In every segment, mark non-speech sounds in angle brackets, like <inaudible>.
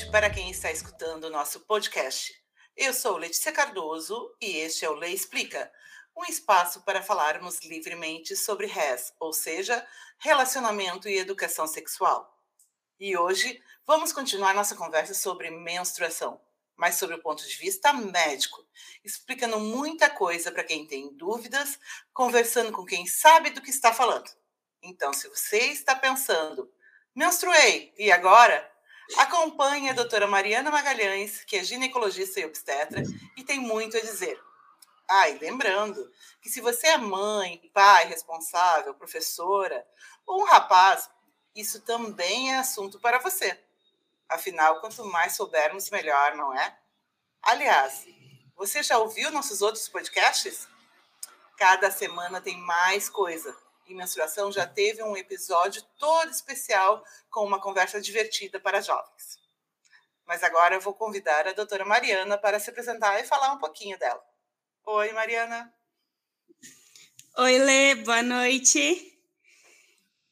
noite para quem está escutando o nosso podcast. Eu sou Letícia Cardoso e este é o Lei Explica, um espaço para falarmos livremente sobre RES, ou seja, relacionamento e educação sexual. E hoje vamos continuar nossa conversa sobre menstruação, mas sobre o ponto de vista médico, explicando muita coisa para quem tem dúvidas, conversando com quem sabe do que está falando. Então, se você está pensando, menstruei, e agora? Acompanhe a doutora Mariana Magalhães, que é ginecologista e obstetra e tem muito a dizer. Ah, e lembrando que se você é mãe, pai, responsável, professora ou um rapaz, isso também é assunto para você. Afinal, quanto mais soubermos, melhor, não é? Aliás, você já ouviu nossos outros podcasts? Cada semana tem mais coisa e menstruação já teve um episódio todo especial com uma conversa divertida para jovens. Mas agora eu vou convidar a doutora Mariana para se apresentar e falar um pouquinho dela. Oi, Mariana. Oi, Lê, boa noite.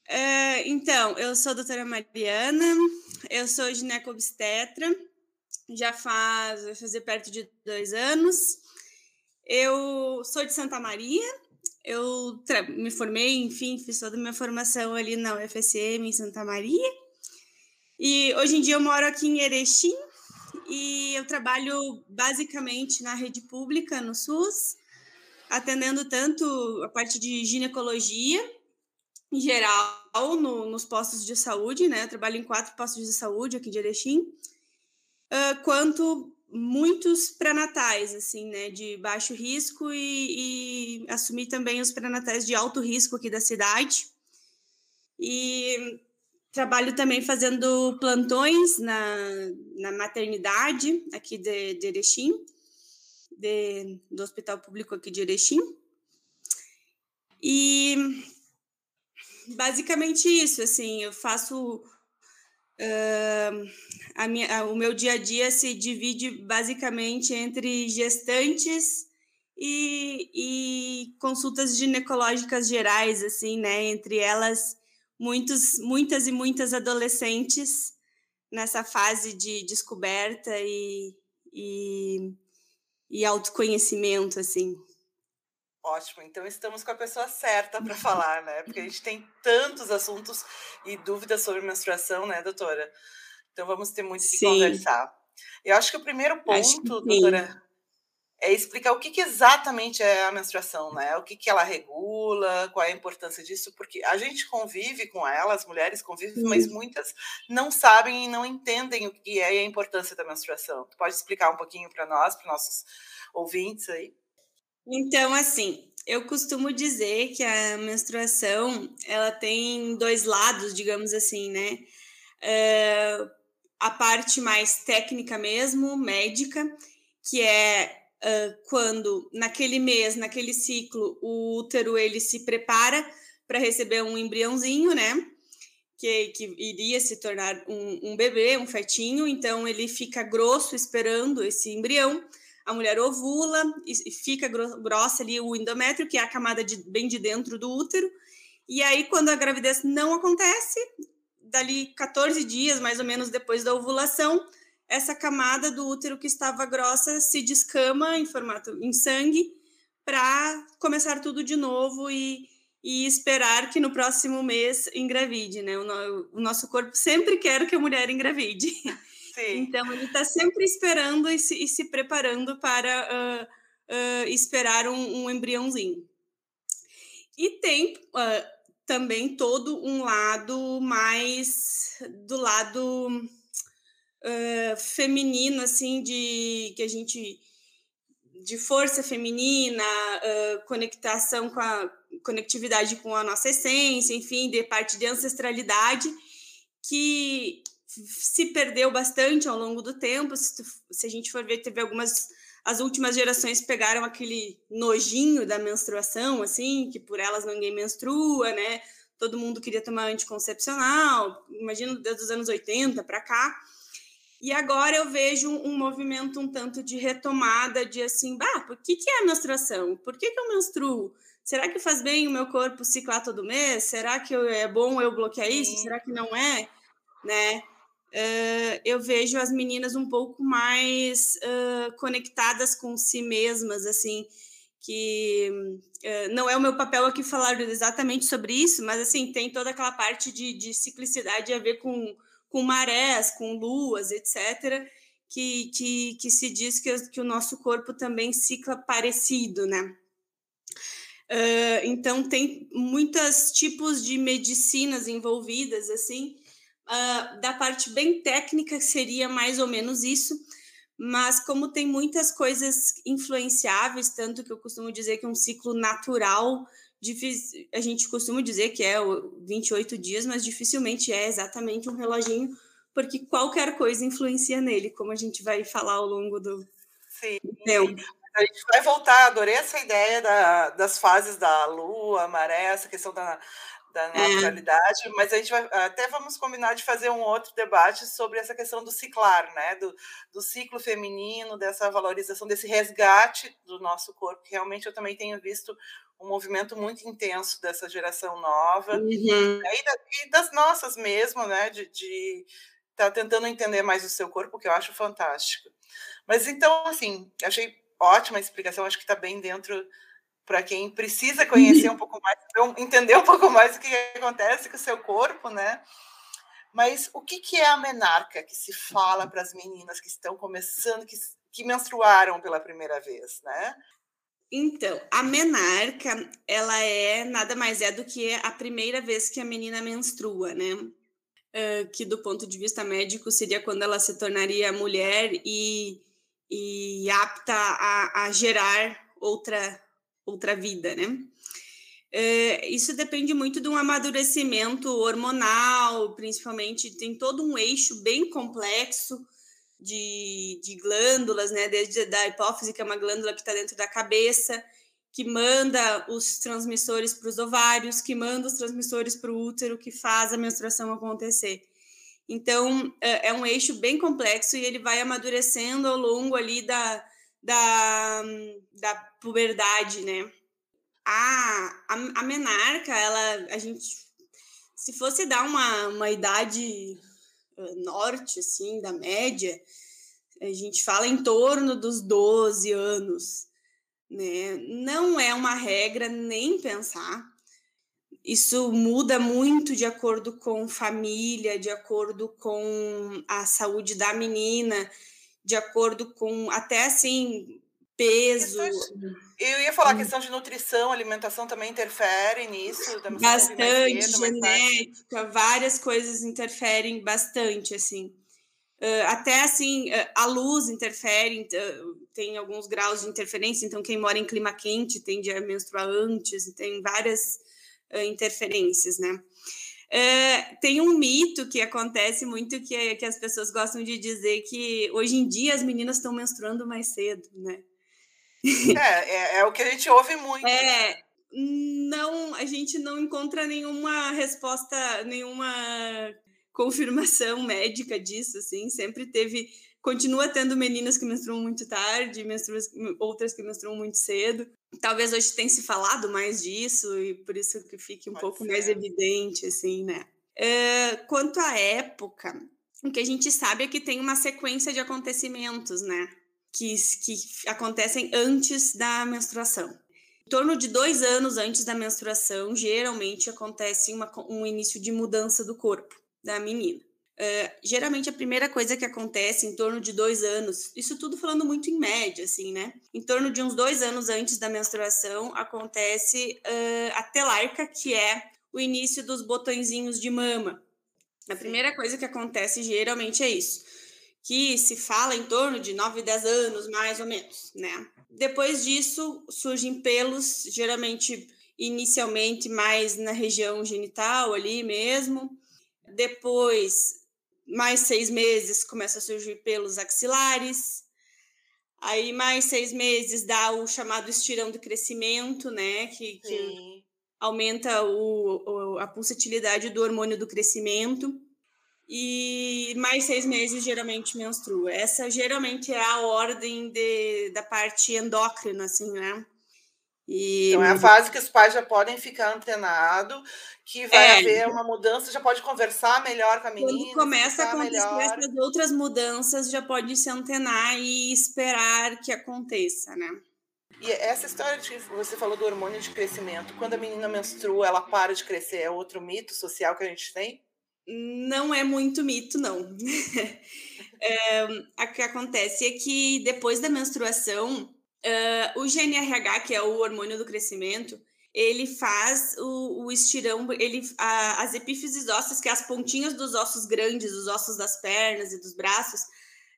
Uh, então, eu sou a doutora Mariana, eu sou gineco-obstetra, já faz, fazer perto de dois anos. Eu sou de Santa Maria, eu me formei, enfim, fiz toda a minha formação ali na UFSM em Santa Maria. E hoje em dia eu moro aqui em Erechim e eu trabalho basicamente na rede pública, no SUS, atendendo tanto a parte de ginecologia em geral no, nos postos de saúde, né? Eu trabalho em quatro postos de saúde aqui de Erechim, uh, quanto muitos pré-natais, assim, né, de baixo risco e, e assumir também os pré-natais de alto risco aqui da cidade. E trabalho também fazendo plantões na, na maternidade aqui de, de Erechim, de, do Hospital Público aqui de Erechim. E basicamente isso, assim, eu faço Uh, a minha, o meu dia a dia se divide basicamente entre gestantes e, e, consultas ginecológicas gerais, assim, né? Entre elas, muitos, muitas e muitas adolescentes nessa fase de descoberta e, e, e autoconhecimento, assim. Ótimo, então estamos com a pessoa certa para falar, né? Porque a gente tem tantos assuntos e dúvidas sobre menstruação, né, doutora? Então vamos ter muito que conversar. Eu acho que o primeiro ponto, doutora, é explicar o que, que, exatamente é a menstruação, né? O que, que ela regula, qual é a importância disso, porque a gente convive com ela, as mulheres convivem, mas muitas não sabem e não entendem o que é a importância da menstruação. Tu pode explicar um pouquinho para nós, para nossos ouvintes aí? Então, assim, eu costumo dizer que a menstruação ela tem dois lados, digamos assim, né? Uh, a parte mais técnica mesmo, médica, que é uh, quando naquele mês, naquele ciclo, o útero ele se prepara para receber um embriãozinho, né? Que, que iria se tornar um, um bebê, um fetinho, então ele fica grosso esperando esse embrião a mulher ovula e fica grossa ali o endométrio, que é a camada de, bem de dentro do útero. E aí, quando a gravidez não acontece, dali 14 dias, mais ou menos depois da ovulação, essa camada do útero que estava grossa se descama em formato em sangue para começar tudo de novo e, e esperar que no próximo mês engravide, né? O, o nosso corpo sempre quer que a mulher engravide. <laughs> Sim. Então, ele está sempre esperando e se, e se preparando para uh, uh, esperar um, um, embriãozinho. E tem uh, também todo um lado mais do lado feminino, assim, de que a gente de força feminina, conectação com a conectividade com a nossa essência, enfim, de parte de ancestralidade, que se perdeu bastante ao longo do tempo. Se, se, a gente for ver, teve algumas. As últimas gerações pegaram aquele nojinho da menstruação, assim, que por elas ninguém menstrua, né? Todo mundo queria tomar anticoncepcional, imagino desde os anos 80 para cá. E agora eu vejo um movimento um tanto de retomada de assim, bah, por que, que é a menstruação? Por que, que eu menstruo? Será que faz bem o meu corpo ciclar todo mês? Será que é bom eu bloquear isso? Será que não é? Né? Uh, eu vejo as meninas um pouco mais uh, conectadas com si mesmas, assim, que uh, não é o meu papel aqui falar exatamente sobre isso, mas assim, tem toda aquela parte de, de ciclicidade a ver com, com marés, com luas, etc., que, que, que se diz que, que o nosso corpo também cicla parecido, né? Então tem muitos tipos de medicinas envolvidas, assim, uh, da parte bem técnica seria mais ou menos isso, mas como tem muitas coisas influenciáveis, tanto que eu costumo dizer que um ciclo natural, a gente costuma dizer que é 28 dias, mas dificilmente é exatamente um reloginho, porque qualquer coisa influencia nele, como a gente vai falar ao longo do, Sim. tempo. A gente vai voltar, adorei essa ideia da, das fases da lua, maré, essa questão da, da é. naturalidade, é. mas a gente vai até vamos combinar de fazer um outro debate sobre essa questão do ciclar, né? Do, do ciclo feminino, dessa valorização, desse resgate do nosso corpo, que realmente eu também tenho visto um movimento muito intenso dessa geração nova, uhum. e, da, e, das nossas mesmo, né? De, de estar tá tentando entender mais o seu corpo, que eu acho fantástico. Mas então, assim, achei ótima explicação, acho que está bem dentro para quem precisa conhecer um pouco mais, entender um pouco mais o que acontece com o seu corpo, né? Mas o que, que é a menarca que se fala para as meninas que estão começando, que, que menstruaram pela primeira vez, né? Então, a menarca, ela é nada mais é do que a primeira vez que a menina menstrua, né? Uh, que do ponto de vista médico seria quando ela se tornaria mulher e e apta a, a gerar outra, outra vida, né? É, isso depende muito de um amadurecimento hormonal, principalmente tem todo um eixo bem complexo de, de glândulas, né? Desde da hipófise, que é uma glândula que está dentro da cabeça, que manda os transmissores para os ovários, que manda os transmissores para o útero, que faz a menstruação acontecer. Então, é, é um eixo bem complexo e ele vai amadurecendo ao longo ali da, da, da puberdade, né? A, a, a menarca, ela, a gente, se fosse dar uma, uma idade norte, assim, da média, a gente fala em torno dos 12 anos, né? Não é uma regra nem pensar, isso muda muito de acordo com família, de acordo com a saúde da menina, de acordo com até assim peso. Eu ia falar a hum. questão de nutrição, alimentação também interfere nisso. Bastante, cedo, genética, várias coisas interferem bastante, assim. Até assim, a luz interfere, tem alguns graus de interferência, então quem mora em clima quente tende a menstruar antes, tem várias interferências, né? Uh, tem um mito que acontece muito que, é, que as pessoas gostam de dizer que hoje em dia as meninas estão menstruando mais cedo, né? É, é, é, o que a gente ouve muito. É, não, a gente não encontra nenhuma resposta, nenhuma confirmação médica disso, assim, sempre teve, continua tendo meninas que menstruam muito tarde, menstruam, outras que menstruam muito cedo, talvez hoje tenha se falado mais disso e por isso que fique um Pode pouco ser. mais evidente, assim, né? É, quanto à época, o que a gente sabe é que tem uma sequência de acontecimentos, né? Que, que acontecem antes da menstruação. Em torno de dois anos antes da menstruação, geralmente acontece uma, um início de mudança do corpo da menina. Uh, geralmente a primeira coisa que acontece em torno de dois anos, isso tudo falando muito em média, assim, né? Em torno de uns dois anos antes da menstruação, acontece uh, a telarca, que é o início dos botõezinhos de mama. A primeira coisa que acontece geralmente é isso, que se fala em torno de 9, 10 anos, mais ou menos, né? Depois disso, surgem pelos, geralmente, inicialmente mais na região genital ali mesmo, depois mais seis meses começa a surgir pelos axilares. Aí, mais seis meses dá o chamado estirão do crescimento, né? Que, que aumenta o, o, a pulsatilidade do hormônio do crescimento. E mais seis meses geralmente menstrua. Essa geralmente é a ordem de, da parte endócrina, assim, né? E... Então é a fase que os pais já podem ficar antenados, que vai é, haver uma mudança, já pode conversar melhor com a menina. Quando começa a acontecer melhor. essas outras mudanças, já pode se antenar e esperar que aconteça, né? E essa história de você falou do hormônio de crescimento, quando a menina menstrua, ela para de crescer, é outro mito social que a gente tem? Não é muito mito, não. <laughs> é, o que acontece é que depois da menstruação, Uh, o GNRH, que é o hormônio do crescimento, ele faz o, o estirão, ele, a, as epífises ósseas, que é as pontinhas dos ossos grandes, os ossos das pernas e dos braços,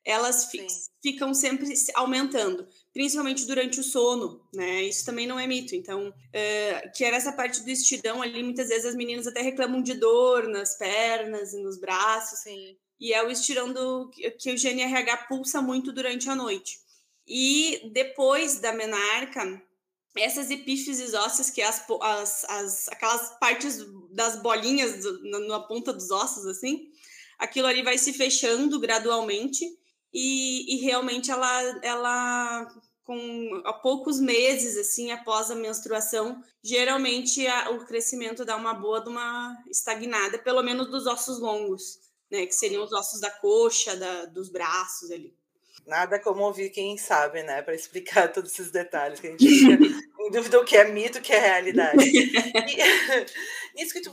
elas fi, ficam sempre aumentando, principalmente durante o sono, né? Isso também não é mito. Então, uh, que era essa parte do estirão ali, muitas vezes as meninas até reclamam de dor nas pernas e nos braços. Sim. E é o estirão do que o GNRH pulsa muito durante a noite. E depois da menarca, essas epífises ósseas, que as, as, as aquelas partes das bolinhas do, na, na, ponta dos ossos, assim, aquilo ali vai se fechando gradualmente e, e realmente ela, ela com a poucos meses assim após a menstruação, geralmente a, o crescimento dá uma boa de uma estagnada, pelo menos dos ossos longos, né, que seriam os ossos da coxa, da, dos braços ali. Nada como ouvir quem sabe, né? Para explicar <laughs> todos esses detalhes, que a gente fica em dúvida o que é mito, o que é realidade. E, <laughs> isso que tu,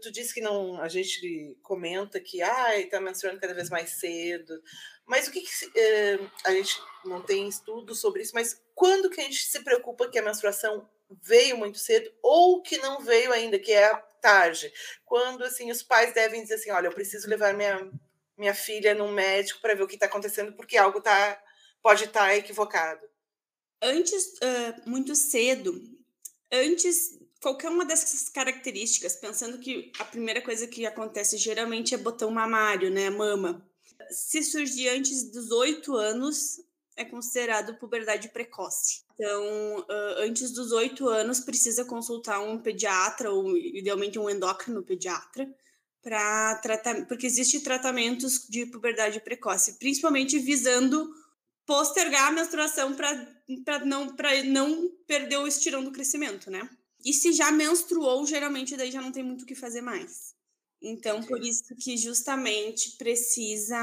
tu disse que não, a gente comenta que ai, está menstruando cada vez mais cedo. Mas o que, que eh, a gente não tem estudo sobre isso, mas quando que a gente se preocupa que a menstruação veio muito cedo ou que não veio ainda, que é tarde? Quando assim os pais devem dizer assim, olha, eu preciso levar minha minha filha num médico para ver o que está acontecendo, porque algo tá, pode estar tá equivocado. Antes, uh, muito cedo, antes, qualquer uma dessas características, pensando que a primeira coisa que acontece geralmente é botão mamário, né, mama. Se surgir antes dos oito anos, é considerado puberdade precoce. Então, antes dos oito anos, precisa consultar um pediatra ou, idealmente, um endócrino pediatra para tratar, porque existe tratamentos de puberdade precoce, principalmente visando postergar a menstruação para não não perder o estirão do crescimento, né? E se já menstruou, geralmente daí já não tem muito o que fazer mais. Então, por isso que justamente precisa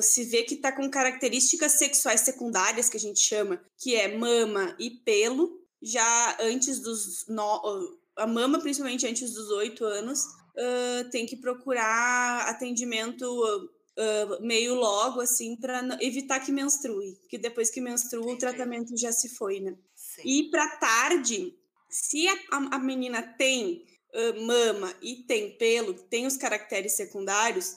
se ver que está com características sexuais secundárias, que a gente chama, que é mama e pelo, já antes dos. No, a mama, principalmente antes dos oito anos, uh, tem que procurar atendimento uh, meio logo, assim, para evitar que menstrue, que depois que menstrua o tratamento já se foi, né? Sim. E para tarde, se a, a menina tem uh, mama e tem pelo, tem os caracteres secundários,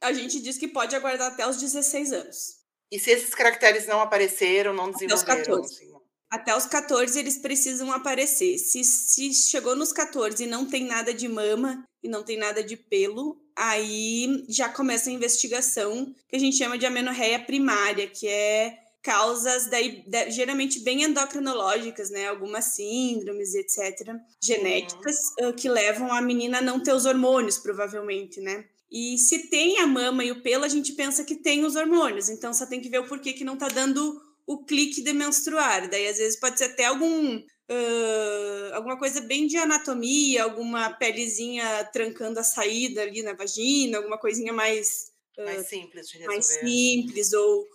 a gente diz que pode aguardar até os 16 anos. E se esses caracteres não apareceram, não desenvolveram? Assim, até os 14 eles precisam aparecer. Se, se chegou nos 14 e não tem nada de mama e não tem nada de pelo, aí já começa a investigação que a gente chama de amenorreia primária, que é causas daí, de, geralmente bem endocrinológicas, né? Algumas síndromes, etc., genéticas, uhum. uh, que levam a menina a não ter os hormônios, provavelmente, né? E se tem a mama e o pelo, a gente pensa que tem os hormônios, então só tem que ver o porquê que não tá dando o clique de menstruar. Daí, às vezes, pode ser até algum. Uh, alguma coisa bem de anatomia, alguma pelezinha trancando a saída ali na vagina, alguma coisinha mais. Uh, mais simples de resolver. Mais simples, ou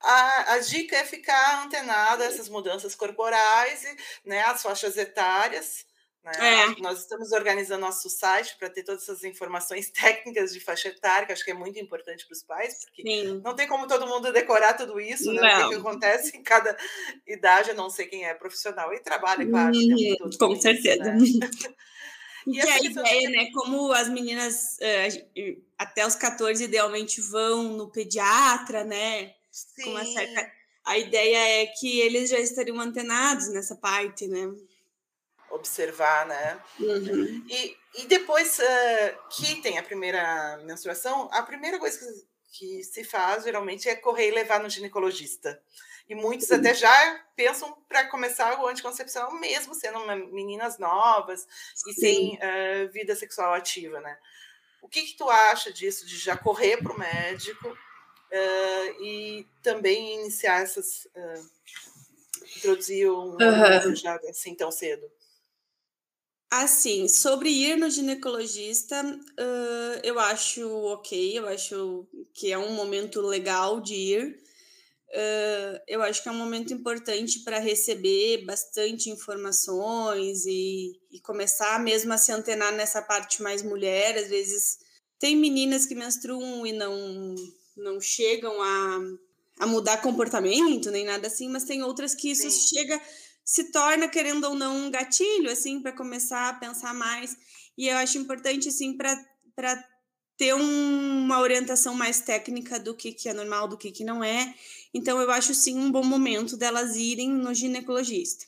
a, a, dica é ficar antenada a essas mudanças corporais, e, né, as faixas etárias, né? É. Nós estamos organizando nosso site para ter todas essas informações <laughs> técnicas de faixa etária, que acho que é muito importante para os pais, porque Sim. não tem como todo mundo decorar tudo isso, né? O que, que, acontece em cada idade, a não sei quem é profissional e trabalha, claro. Hum, com isso, certeza. Né? <laughs> <laughs> E a ideia, né? Como as meninas uh, até os 14 idealmente vão no pediatra, né? Sim. Com uma certa... A ideia é que eles já estariam antenados nessa parte, né? Observar, né? Uhum. E, e depois uh, que tem a primeira menstruação, a primeira coisa que, que, se faz geralmente é correr e levar no ginecologista. E muitos até já pensam para começar o anticoncepção, mesmo sendo meninas novas e Sim. sem uh, vida sexual ativa, né? O que, que tu acha disso, de já correr para o médico uh, e também iniciar essas introduzir um uhum. assim tão cedo? Assim, sobre ir no ginecologista, uh, eu acho ok, eu acho que é um momento legal de ir. Uh, eu acho que é um momento importante para receber bastante informações e, e, começar mesmo a se antenar nessa parte mais mulher. Às vezes tem meninas que menstruam e não, não chegam a, a mudar comportamento nem nada assim, mas tem outras que isso Sim. chega, se torna, querendo ou não, um gatilho, assim, para começar a pensar mais. E eu acho importante, assim, para ter um, uma orientação mais técnica do que, que é normal, do que, que não é. Então, eu acho sim um bom momento delas irem no ginecologista.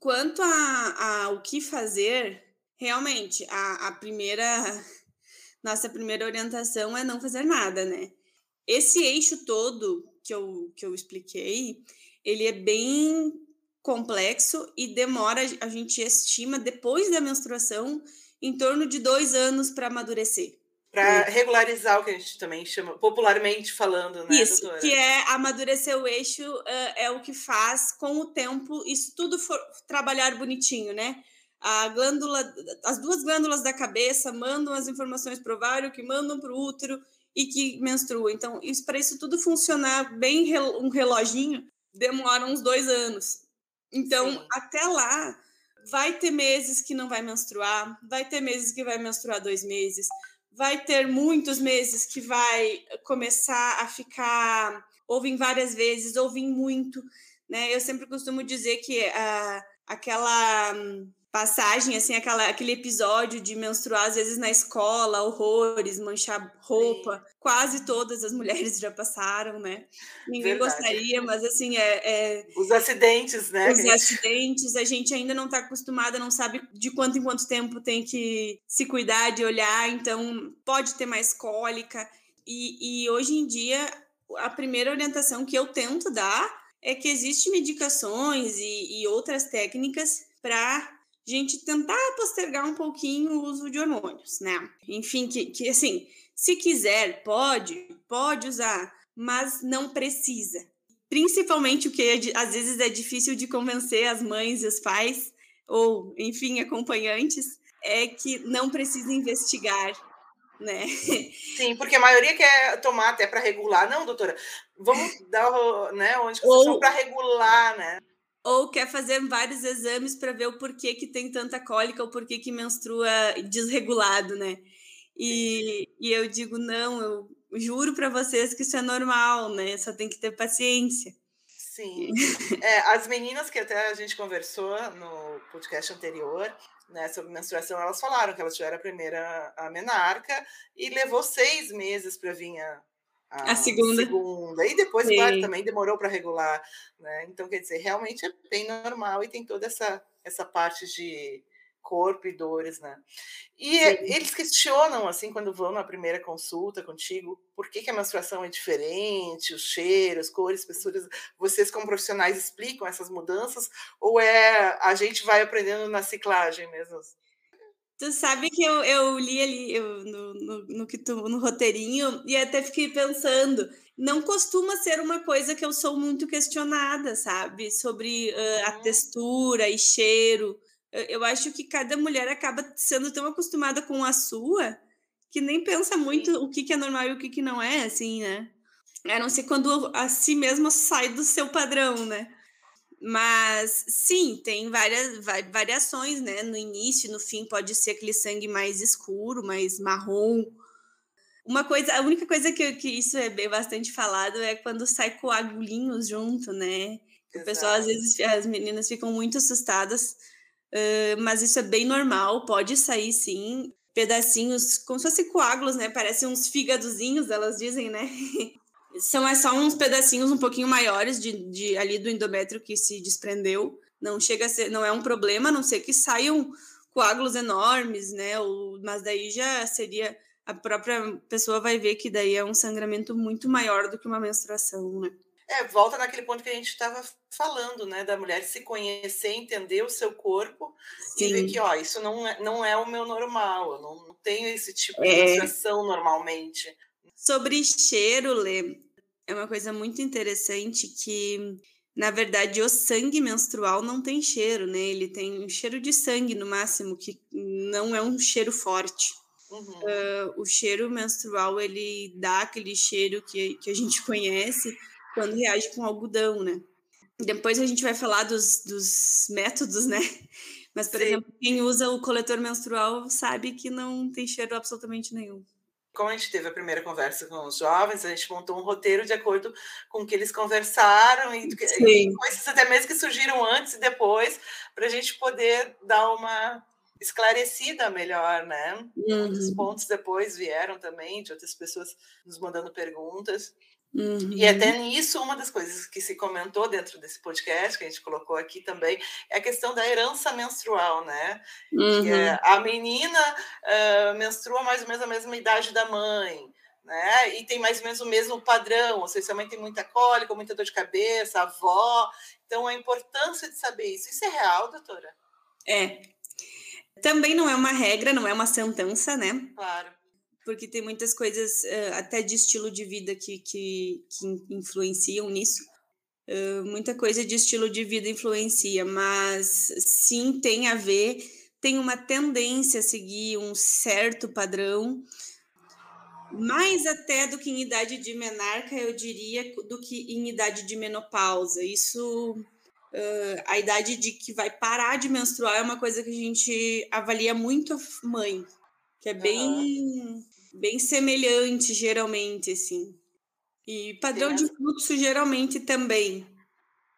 Quanto a, a o que fazer, realmente, a, a primeira. <laughs> Nossa primeira orientação é não fazer nada, né? Esse eixo todo que eu, que eu expliquei, ele é bem complexo e demora, a gente estima, depois da menstruação, em torno de dois anos para amadurecer. Para regularizar o que a gente também chama, popularmente falando, né, Isso, doutora? que é amadurecer o eixo, uh, é o que faz, com o tempo, isso tudo for trabalhar bonitinho, né? A glândula, as duas glândulas da cabeça mandam as informações para o ovário, que mandam para o útero e que menstrua. Então, isso para isso tudo funcionar bem um reloginho, demora uns dois anos. Então, Sim. até lá, vai ter meses que não vai menstruar, vai ter meses que vai menstruar dois meses, vai ter muitos meses que vai começar a ficar, ouvem várias vezes, ouvem muito, né? Eu sempre costumo dizer que uh, aquela hum, passagem, assim, aquela, aquele episódio de menstruar, às vezes na escola, horrores, manchar roupa. Sim. Quase todas as mulheres já passaram, né? Ninguém Verdade. gostaria, mas assim, é, é, Os acidentes, né? Os acidentes, a gente ainda não está acostumada, não sabe de quanto em quanto tempo tem que se cuidar, de olhar, então pode ter mais cólica. E, e hoje em dia, a primeira orientação que eu tento dar é que existem medicações e, e outras técnicas para gente tentar postergar um pouquinho o uso de hormônios, né? Enfim, que, que assim, se quiser, pode, pode usar, mas não precisa. Principalmente o que é, às vezes é difícil de convencer as mães e os pais, ou, enfim, acompanhantes, é que não precisa investigar, né? Sim, porque a maioria quer tomar até para regular. Não, doutora, vamos dar, né, onde para regular, né? Ou quer fazer vários exames para ver o porquê que tem tanta cólica, o porquê que menstrua desregulado, né? E, e eu digo, não, eu juro para vocês que isso é normal, né? Só tem que ter paciência. Sim. É, as meninas que até a gente conversou no podcast anterior, né, sobre menstruação, elas falaram que elas tiveram a primeira a menarca e levou seis meses para vir a, a, a segunda. segunda. E depois, Sim. claro, também demorou para regular. Né? Então, quer dizer, realmente é bem normal e tem toda essa, essa parte de corpo e dores, né? E Sim. eles questionam, assim, quando vão na primeira consulta contigo, por que, que a menstruação é diferente, os cheiros, cores, espessuras. Vocês, como profissionais, explicam essas mudanças? Ou é a gente vai aprendendo na ciclagem mesmo? Tu sabe que eu, eu li ali eu, no, no, no, que tu, no roteirinho e até fiquei pensando. Não costuma ser uma coisa que eu sou muito questionada, sabe? Sobre uh, a uhum. textura e cheiro. Eu, eu acho que cada mulher acaba sendo tão acostumada com a sua que nem pensa muito Sim. o que, que é normal e o que, que não é, assim, né? A não ser quando a si mesma sai do seu padrão, né? Mas sim, tem várias variações, né? No início, no fim, pode ser aquele sangue mais escuro, mais marrom. Uma coisa, a única coisa que, que isso é bem bastante falado é quando sai coagulinhos junto, né? O pessoal, às vezes, as meninas ficam muito assustadas, uh, mas isso é bem normal, pode sair sim. Pedacinhos, como se fossem coágulos, né? Parecem uns fígadozinhos, elas dizem, né? <laughs> São é só uns pedacinhos um pouquinho maiores de, de ali do endométrio que se desprendeu. Não chega a ser, não é um problema, a não ser que saiam coágulos enormes, né? Ou, mas daí já seria a própria pessoa vai ver que daí é um sangramento muito maior do que uma menstruação, né? É, volta naquele ponto que a gente estava falando, né? Da mulher se conhecer, entender o seu corpo Sim. e ver que, ó, isso não é, não é o meu normal, eu não tenho esse tipo de é. menstruação normalmente. Sobre cheiro, Lê, é uma coisa muito interessante que Na verdade, o sangue menstrual não tem cheiro, né? Ele tem um cheiro de sangue no máximo, que não é um cheiro forte. Uhum. Uh, o cheiro menstrual ele dá aquele cheiro que, que a gente <laughs> conhece quando reage com algodão, né? Depois a gente vai falar dos, dos métodos, né? Mas, por Sim. exemplo, quem usa o coletor menstrual sabe que não tem cheiro absolutamente nenhum. Como a gente teve a primeira conversa com os jovens, a gente montou um roteiro de acordo com o que eles conversaram e, e coisas até mesmo que surgiram antes e depois, para a gente poder dar uma esclarecida melhor, né? Uhum. Muitos pontos depois vieram também de outras pessoas nos mandando perguntas. Uhum. E até nisso, uma das coisas que se comentou dentro desse podcast, que a gente colocou aqui também, é a questão da herança menstrual, né? Uhum. É, a menina uh, menstrua mais ou menos a mesma idade da mãe, né? E tem mais ou menos o mesmo padrão, ou seja, se a mãe tem muita cólica, muita dor de cabeça, a avó. Então, a importância de saber isso. Isso é real, doutora? É. Também não é uma regra, não é uma sentença, né? Claro porque tem muitas coisas, uh, até de estilo de vida, que, que, que influenciam nisso. Uh, muita coisa de estilo de vida influencia, mas sim tem a ver, tem uma tendência a seguir um certo padrão, mais até do que em idade de menarca, eu diria, do que em idade de menopausa. Isso, uh, a idade de que vai parar de menstruar é uma coisa que a gente avalia muito a mãe, que é bem uhum bem semelhante, geralmente, assim. E padrão de fluxo, geralmente, também.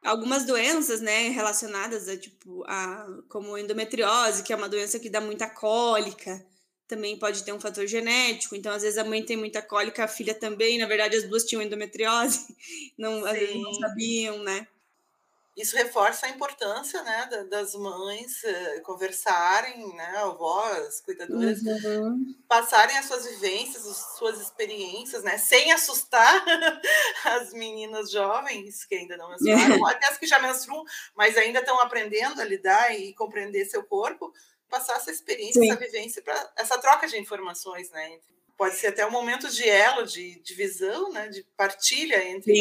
Algumas doenças, né, relacionadas a, tipo, a, como endometriose, que é uma doença que dá muita cólica, também pode ter um fator genético. Então, às vezes, a mãe tem muita cólica, a filha também. Na verdade, as duas tinham endometriose, <laughs> não, às vezes não sabiam, né? Isso reforça a importância né, das mães uh, conversarem, né, avós, cuidadoras, uhum. passarem as suas vivências, as suas experiências, né, sem assustar <laughs> as meninas jovens que ainda não menstruaram, <laughs> até as que já menstruam, mas ainda estão aprendendo a lidar e compreender seu corpo, passar essa experiência, Sim. essa vivência, para essa troca de informações, né, pode ser até um momento de elo, de divisão, né, de partilha entre,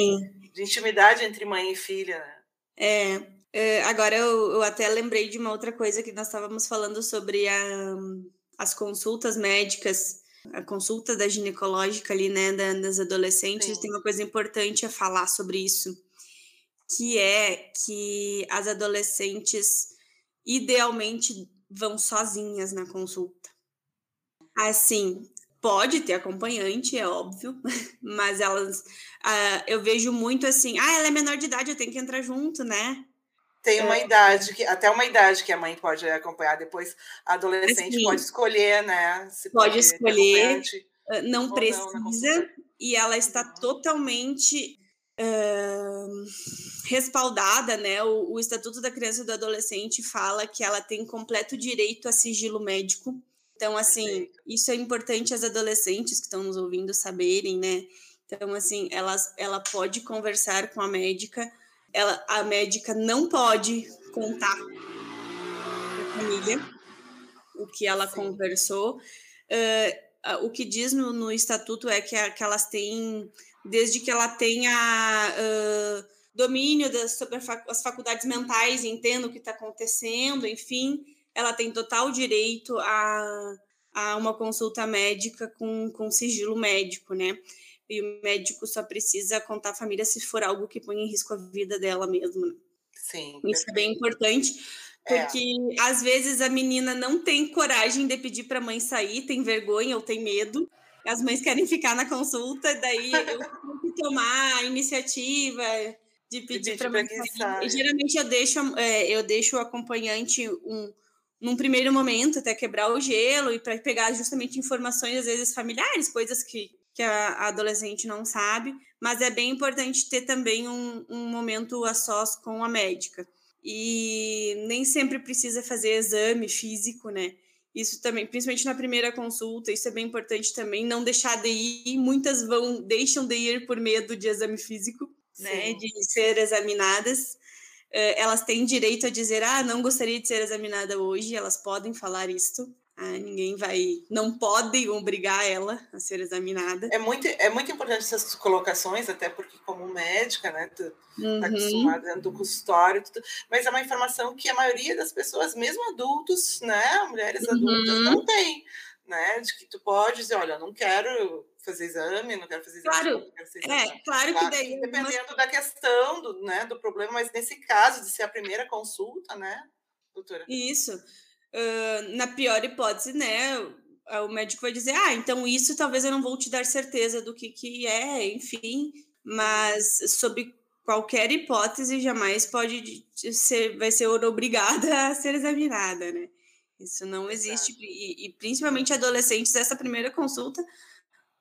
de intimidade entre mãe e filha, né? É, é, agora eu, eu, até lembrei de uma outra coisa que nós estávamos falando sobre a, as consultas médicas, a consulta da ginecológica ali, né, da, das adolescentes, Sim. tem uma coisa importante a falar sobre isso, que é que as adolescentes idealmente vão sozinhas na consulta. Assim, pode ter acompanhante, é óbvio, <laughs> mas elas Uh, eu vejo muito assim, ah, ela é menor de idade, eu tenho que entrar junto, né? Tem uma é. idade, que, até uma idade que a mãe pode acompanhar, depois a adolescente Sim. pode escolher, né? Se pode, pode escolher, não precisa, não e ela está totalmente uh, respaldada, né? O, o Estatuto da Criança e do Adolescente fala que ela tem completo direito a sigilo médico. Então, assim, isso é importante as adolescentes que estão nos ouvindo saberem, né? Então, assim, ela, ela pode conversar com a médica, ela, a médica não pode contar a família o que ela Sim. conversou. Uh, o que diz no, no estatuto é que, a, que, elas têm, desde que ela tenha uh, domínio das, sobre as faculdades mentais, entenda o que está acontecendo, enfim, ela tem total direito a, a uma consulta médica com, com sigilo médico, né? e o médico só precisa contar a família se for algo que põe em risco a vida dela mesma. Né? Sim. Isso é bem importante, é. porque é. às vezes a menina não tem coragem de pedir para a mãe sair, tem vergonha ou tem medo. As mães querem ficar na consulta, daí eu tenho que tomar a iniciativa de pedir para a mãe sair. E, geralmente eu deixo, é, eu deixo o acompanhante um, num primeiro momento até quebrar o gelo e para pegar justamente informações às vezes familiares, coisas que que a, adolescente não sabe, mas é bem importante ter também um, um momento a sós com a médica. E nem sempre precisa fazer exame físico, né? Isso também, principalmente na primeira consulta, isso é bem importante também, não deixar de ir. Muitas vão, deixam de ir por medo de exame físico, né? Sim. né? De ser examinadas. Uh, elas têm direito a dizer, ah, não gostaria de ser examinada hoje, elas podem falar isto. Ah, ninguém vai, não pode obrigar ela a ser examinada. É muito, é muito importante essas colocações, até porque como médica, né, tu tá uhum. tá acostumada dentro do consultório, tudo, mas é uma informação que a maioria das pessoas, mesmo adultos, né, mulheres uhum. adultas, não tem, né, de que tu pode dizer, olha, eu não quero fazer exame, não quero fazer exame. Claro, fazer exame. É, claro, claro que daí... Dependendo uma... da questão, do, né, do problema, mas nesse caso de ser a primeira consulta, né, doutora? Isso uh, na pior hipótese, né, o médico vai dizer, ah, então isso talvez eu não vou te dar certeza do que, que é, enfim, mas sob qualquer hipótese jamais pode ser, vai ser obrigada a ser examinada, né? Isso não existe, e, e, principalmente adolescentes, essa primeira consulta,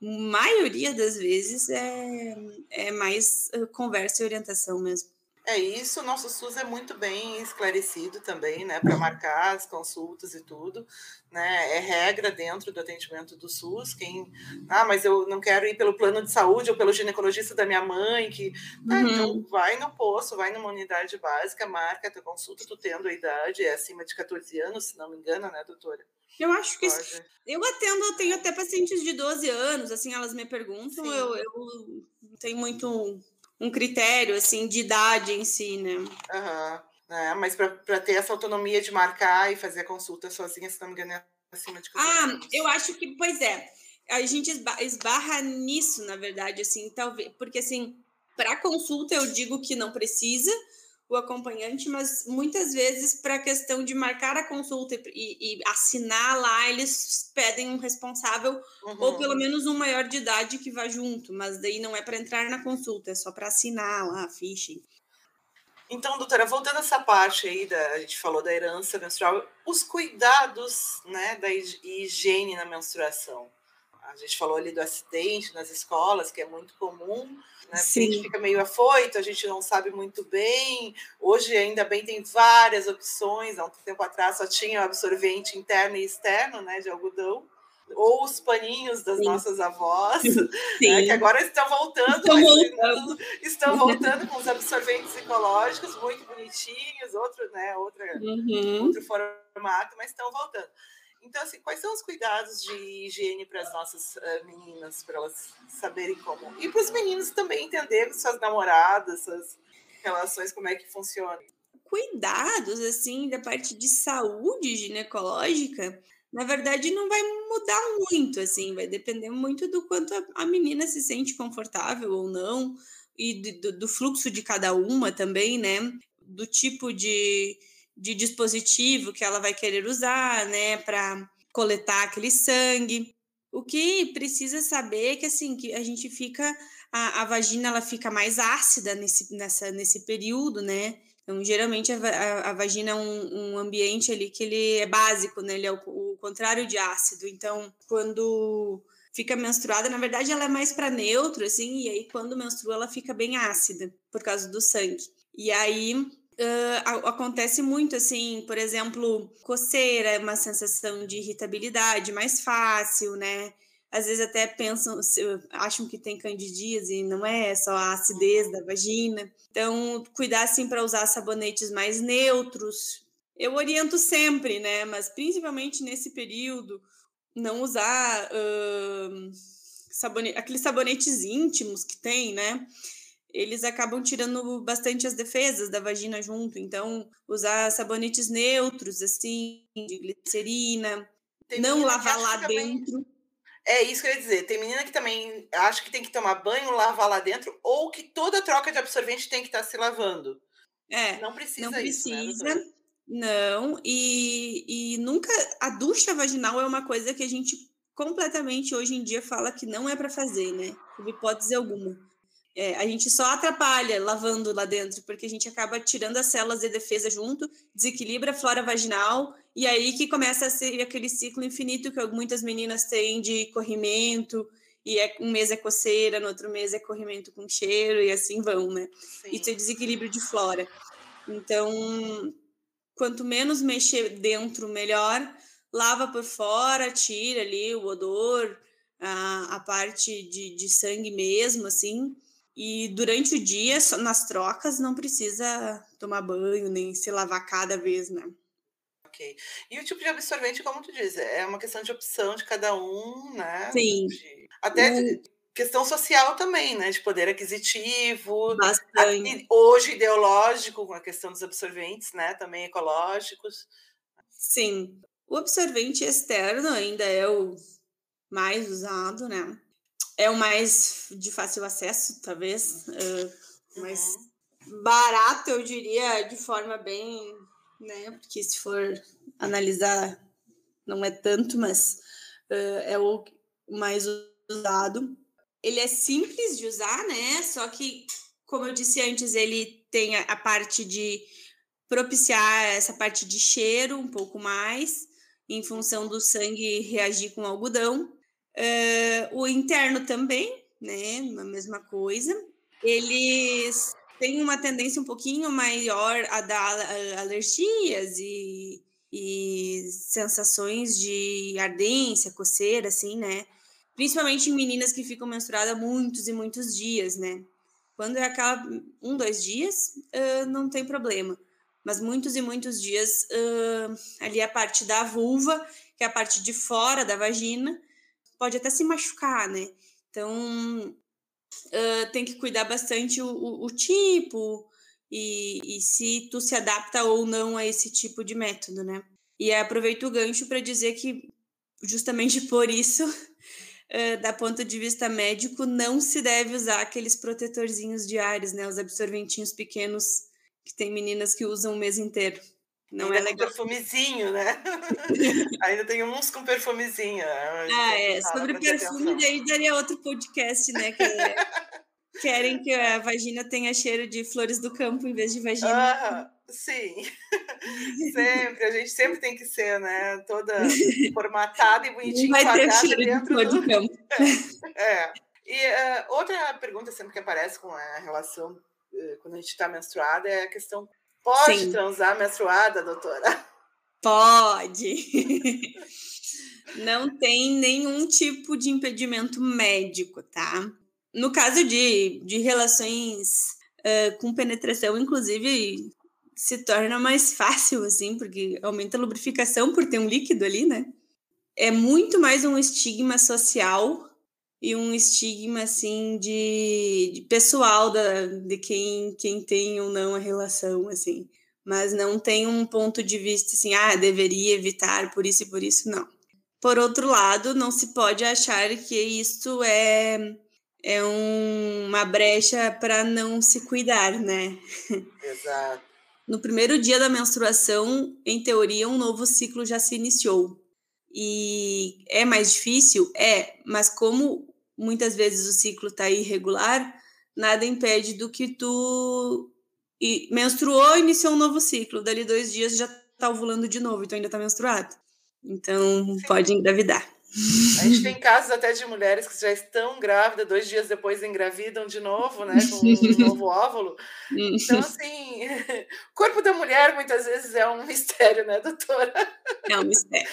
maioria das vezes é, é mais conversa e orientação mesmo. É isso, o nosso SUS é muito bem esclarecido também, né, para marcar as consultas e tudo, né, é regra dentro do atendimento do SUS, quem, ah, mas eu não quero ir pelo plano de saúde ou pelo ginecologista da minha mãe, que, ah, uhum. então vai no posto, vai numa unidade básica, marca a tua consulta, tu tendo a idade, é acima de 14 anos, se não me engano, né, doutora? Eu acho que isso, eu atendo, eu tenho até pacientes de 12 anos, assim, elas me perguntam, eu, eu tenho muito um critério assim de idade em si, né? Uhum. É, mas para ter essa autonomia de marcar e fazer a consulta sozinha, se não me engano, é acima de Ah, anos. eu acho que, pois é, a gente esbarra nisso, na verdade, assim, talvez, porque assim, para consulta eu digo que não precisa, o acompanhante, mas muitas vezes, para a questão de marcar a consulta e, e, assinar lá, eles pedem um responsável uhum. ou pelo menos um maior de idade que vá junto, mas daí não é para entrar na consulta, é só para assinar lá a ficha. Então, doutora, voltando a essa parte aí, da, a gente falou da herança menstrual, os cuidados né, da higiene na menstruação. A gente falou ali do acidente nas escolas, que é muito comum, né? a gente fica meio afoito, a gente não sabe muito bem. Hoje, ainda bem, tem várias opções. Há um tempo atrás só tinha absorvente interno e externo, né, de algodão. Ou os paninhos das Sim. nossas avós, <laughs> né, que agora estão voltando, estão voltando. estão voltando com os absorventes ecológicos, muito bonitinhos, outro, né, outra, uhum. outro formato, mas estão voltando. Então, assim, quais são os cuidados de higiene para as nossas uh, meninas, para elas saberem como? E para os meninos também entenderem suas namoradas, suas relações, como é que funciona. Cuidados, assim, da parte de saúde ginecológica, na verdade, não vai mudar muito, assim, vai depender muito do quanto a, menina se sente confortável ou não, e do, do fluxo de cada uma também, né? Do tipo de de dispositivo que ela vai querer usar, né, para coletar aquele sangue. O que precisa saber é que assim que a gente fica a, a vagina ela fica mais ácida nesse, nessa, nesse período, né? Então, geralmente a, a, a vagina é um, um, ambiente ali que ele é básico, né? Ele é o, o contrário de ácido. Então, quando fica menstruada, na verdade ela é mais para neutro, assim, e aí quando menstrua ela fica bem ácida por causa do sangue. E aí Uh, acontece muito assim, por exemplo, coceira, uma sensação de irritabilidade mais fácil, né? Às vezes até pensam, acham que tem candidíase e não é, é só a acidez da vagina. Então, cuidar assim para usar sabonetes mais neutros. Eu oriento sempre, né? Mas principalmente nesse período, não usar uh, sabonete, aqueles sabonetes íntimos que tem, né? Eles acabam tirando bastante as defesas da vagina junto. Então, usar sabonetes neutros, assim, de glicerina, tem não lavar lá dentro. Também... É isso que eu ia dizer. Tem menina que também acha que tem que tomar banho, lavar lá dentro, ou que toda troca de absorvente tem que estar se lavando. É. Não precisa. Não precisa. Isso, né, não, e, e nunca. A ducha vaginal é uma coisa que a gente completamente hoje em dia fala que não é para fazer, né? Por hipótese alguma. É, a gente só atrapalha lavando lá dentro, porque a gente acaba tirando as células de defesa junto, desequilibra a flora vaginal, e aí que começa a ser aquele ciclo infinito que muitas meninas têm de corrimento, e é, um mês é coceira, no outro mês é corrimento com cheiro, e assim vão, né? Sim. Isso é desequilíbrio de flora. Então, quanto menos mexer dentro, melhor. Lava por fora, tira ali o odor, a, a parte de, de sangue mesmo, assim e durante o dia, nas trocas, não precisa tomar banho nem se lavar cada vez, né? Ok. E o tipo de absorvente, como tu diz, é uma questão de opção de cada um, né? Sim. De, até o... questão social também, né? De poder aquisitivo. Bastante. Hoje, ideológico, com a questão dos absorventes, né? Também ecológicos. Sim. O absorvente externo ainda é o mais usado, né? É o mais de fácil acesso, talvez. Uh, mais uhum. barato, eu diria, de forma bem. Né? Porque se for analisar, não é tanto, mas uh, é o mais usado. Ele é simples de usar, né? Só que, como eu disse antes, ele tem a, a parte de propiciar essa parte de cheiro um pouco mais, em função do sangue reagir com algodão. Uh, o interno também, né? A mesma coisa. Eles têm uma tendência um pouquinho maior a dar alergias e, e sensações de ardência, coceira, assim, né? Principalmente meninas que ficam menstruadas muitos e muitos dias, né? Quando é aquela um, dois dias, uh, não tem problema mas muitos e muitos dias uh, ali a parte da vulva, que é a parte de fora da vagina, pode até se machucar, né? Então uh, tem que cuidar bastante o, o, o tipo e, e, se tu se adapta ou não a esse tipo de método, né? E aproveito o gancho para dizer que justamente <laughs> por isso Uh, da ponto de vista médico, não se deve usar aqueles protetorzinhos diários, né? Os absorventinhos pequenos que tem meninas que usam o mês inteiro. Não Ainda é legal. perfumezinho, né? <laughs> Ainda tem uns com perfumezinho. Né? Ah, é. Sobre perfume, daí daria outro podcast, né? Que é, querem que a vagina tenha cheiro de flores do campo em vez de vagina. Ah, sim. <laughs> sempre. A gente sempre tem que ser, né? Toda <laughs> formatada e bonitinha. Vai ter cheiro de flor do campo. É. é. E uh, outra pergunta sempre que aparece com a relação eh, quando a gente está menstruada é a questão. Pode Sim. transar menstruada, doutora? Pode. <laughs> Não tem nenhum tipo de impedimento médico, tá? No caso de, de relações uh, com penetração, inclusive, se torna mais fácil, assim, porque aumenta a lubrificação por ter um líquido ali, né? É muito mais um estigma social e um estigma assim de, de pessoal da, de quem, quem tem ou não a relação assim. Mas não tem um ponto de vista assim ah deveria evitar por isso e por isso não. Por outro lado não se pode achar que isso é é um, uma brecha para não se cuidar né? Exato. No primeiro dia da menstruação em teoria um novo ciclo já se iniciou. E é mais difícil? É mas como muitas vezes o ciclo está irregular, nada impede do que tu e menstruou, iniciou um novo ciclo, dali dois dias já está ovulando de novo, então ainda está menstruado. Então Sim. pode engravidar. A gente tem casos até de mulheres que já estão grávidas, dois dias depois engravidam de novo, né? Com um <laughs> novo óvulo. Então, assim, o <laughs> corpo da mulher muitas vezes é um <laughs> mistério, né, doutora? É um mistério.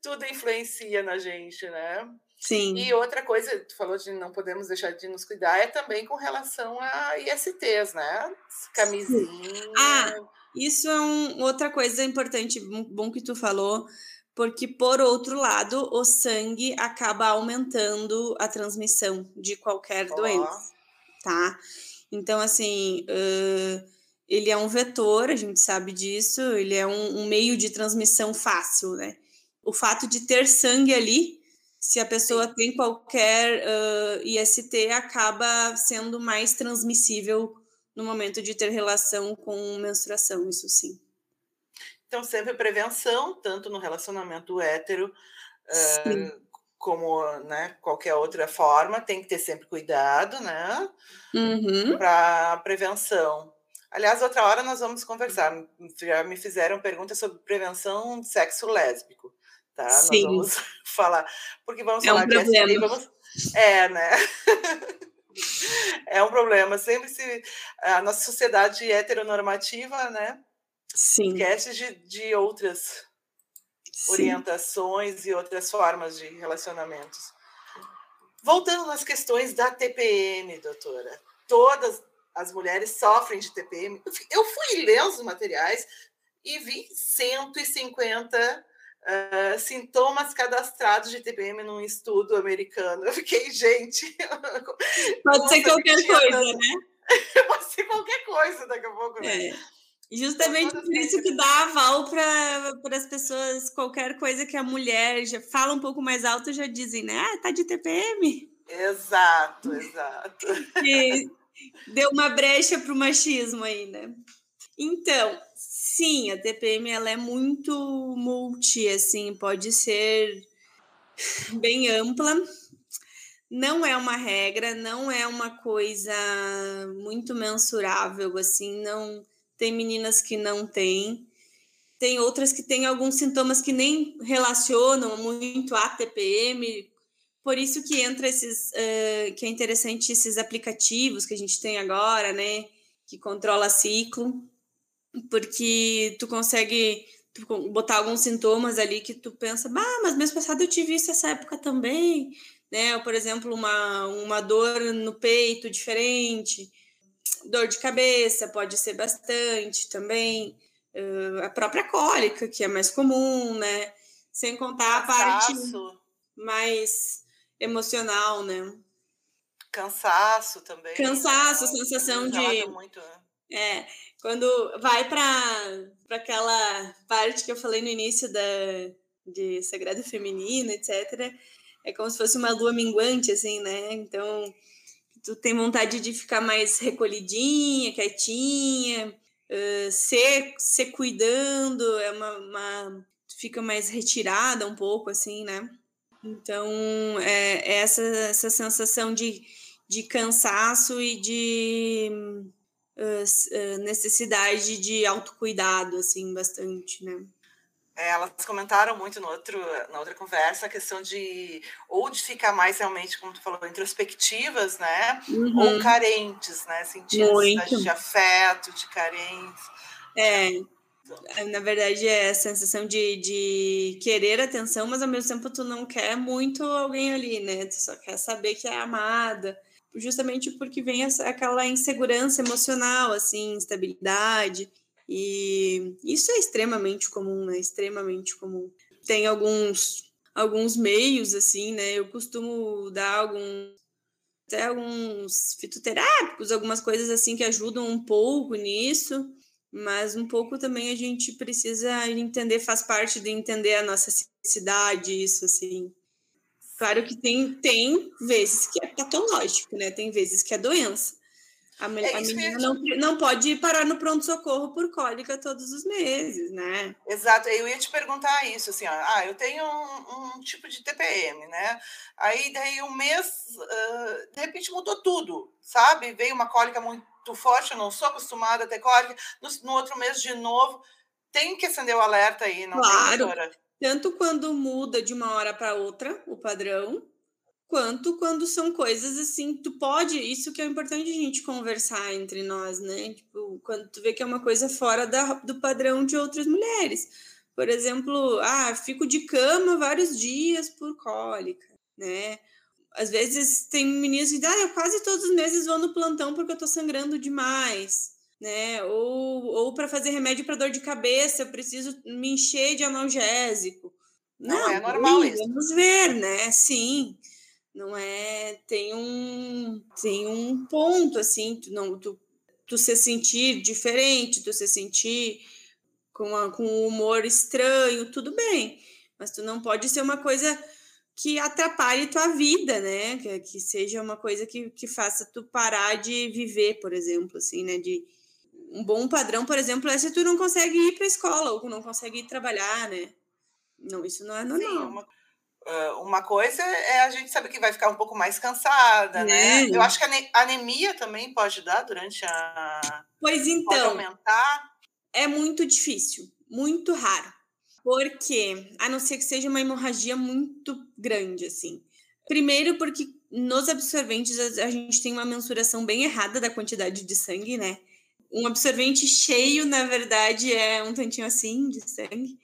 Tudo influencia na gente, né? Sim. E outra coisa, tu falou de não podemos deixar de nos cuidar, é também com relação a ISTs, né? Camisinha. Ah, isso é um, outra coisa importante, bom que tu falou, porque por outro lado, o sangue acaba aumentando a transmissão de qualquer oh. doença, tá? Então, assim, uh, ele é um vetor, a gente sabe disso, ele é um, um meio de transmissão fácil, né? O fato de ter sangue ali se a pessoa Sim. tem qualquer uh, IST, acaba sendo mais transmissível no momento de ter relação com menstruação, isso sim. Então, sempre prevenção, tanto no relacionamento hétero, uh, como né, qualquer outra forma, tem que ter sempre cuidado, né? Uhum. Para prevenção. Aliás, outra hora nós vamos conversar. Já me fizeram perguntas sobre prevenção de sexo lésbico tá? Sim. Nós vamos <laughs> falar, porque vamos é falar um problema. de vamos... É, né? <laughs> é um problema. Sempre se a nossa sociedade heteronormativa, né? Sim. Esquece de, de outras Sim. orientações e outras formas de relacionamentos. Voltando nas questões da TPM, doutora. Todas as mulheres sofrem de TPM. Eu fui ler os materiais, e vi 150 uh, sintomas cadastrados de TPM num estudo americano. Eu fiquei, gente. <laughs> Pode ser qualquer coisa, né? <laughs> Pode ser qualquer coisa daqui a pouco, né? É. Justamente por isso que dá aval para as pessoas, qualquer coisa que a mulher já fala um pouco mais alto, já dizem, né? Ah, tá de TPM. Exato, <laughs> exato. E deu uma brecha para o machismo aí, né? Então, sim, a TPM ela é muito multi, assim, pode ser <sighs> bem ampla. Não é uma regra, não é uma coisa muito mensurável, assim, não tem meninas que não têm, tem outras que têm alguns sintomas que nem relacionam muito a TPM, por isso que entra esses, uh, que é interessante esses aplicativos que a gente tem agora, né, que controla ciclo, porque tu consegue botar alguns sintomas ali que tu pensa, ah, mas mês passado eu tive isso essa época também, né, ou, por exemplo, uma, uma dor no peito diferente, Dor de cabeça pode ser bastante também. Uh, a própria cólica, que é mais comum, né? Sem contar Cansaço. a parte mais emocional, né? Cansaço também. Cansaço, né? sensação de. Muito, né? É, quando vai para aquela parte que eu falei no início da, de Sagrado Feminino, etc., é como se fosse uma lua minguante, assim, né? Então, tu tem vontade de ficar mais recolhidinha, quietinha, uh, ser, ser cuidando, é uma, uma, fica mais retirada um pouco, assim, né? Então, é, é essa, essa sensação de, de cansaço e de uh, necessidade de autocuidado, assim, bastante, né? É, elas comentaram muito no outro, na outra conversa a questão de ou de ficar mais realmente, como tu falou, introspectivas, né? Uhum. Ou carentes, né? Sentindo de afeto, de carência. É. Na verdade, é a sensação de, de querer atenção, mas ao mesmo tempo tu não quer muito alguém ali, né? Tu só quer saber que é amada. Justamente porque vem essa, aquela insegurança emocional, assim, instabilidade. E isso é extremamente comum, né? Extremamente comum. Tem alguns alguns meios assim, né? Eu costumo dar alguns até alguns fitoterápicos, algumas coisas assim que ajudam um pouco nisso, mas um pouco também a gente precisa entender, faz parte de entender a nossa necessidade, isso assim. Claro que tem, tem vezes que é patológico, né? Tem vezes que é doença. A, é a menina não, não pode parar no pronto-socorro por cólica todos os meses, né? Exato, eu ia te perguntar isso, assim, ó, ah, eu tenho um, um tipo de TPM, né? Aí daí um mês, uh, de repente mudou tudo, sabe? Veio uma cólica muito forte, eu não sou acostumada a ter cólica, no, no outro mês de novo, tem que acender o alerta aí, não claro. Tanto quando muda de uma hora para outra o padrão, quanto quando são coisas assim, tu pode, isso que é importante a gente conversar entre nós, né? Tipo, quando tu vê que é uma coisa fora da, do padrão de outras mulheres. Por exemplo, ah, fico de cama vários dias por cólica, né? Às vezes tem meninas que dizem, ah, eu quase todos os meses vou no plantão porque eu tô sangrando demais, né? Ou, ou para fazer remédio para dor de cabeça, eu preciso me encher de analgésico. Não, Não é normal isso. Vamos ver, né? Sim não é tem um tem um ponto assim tu não tu, tu se sentir diferente tu se sentir com, a, com um humor estranho tudo bem mas tu não pode ser uma coisa que atrapalhe tua vida né que, que seja uma coisa que, que faça tu parar de viver por exemplo assim né de um bom padrão por exemplo é se tu não consegue ir para a escola ou não consegue ir trabalhar né não isso não é normal Sim, uma uma coisa é a gente saber que vai ficar um pouco mais cansada, né? Eu acho que a anemia também pode dar durante a. Pois então. Pode aumentar. É muito difícil, muito raro. Porque, a não ser que seja uma hemorragia muito grande, assim. Primeiro, porque nos absorventes a gente tem uma mensuração bem errada da quantidade de sangue, né? Um absorvente cheio, na verdade, é um tantinho assim de sangue.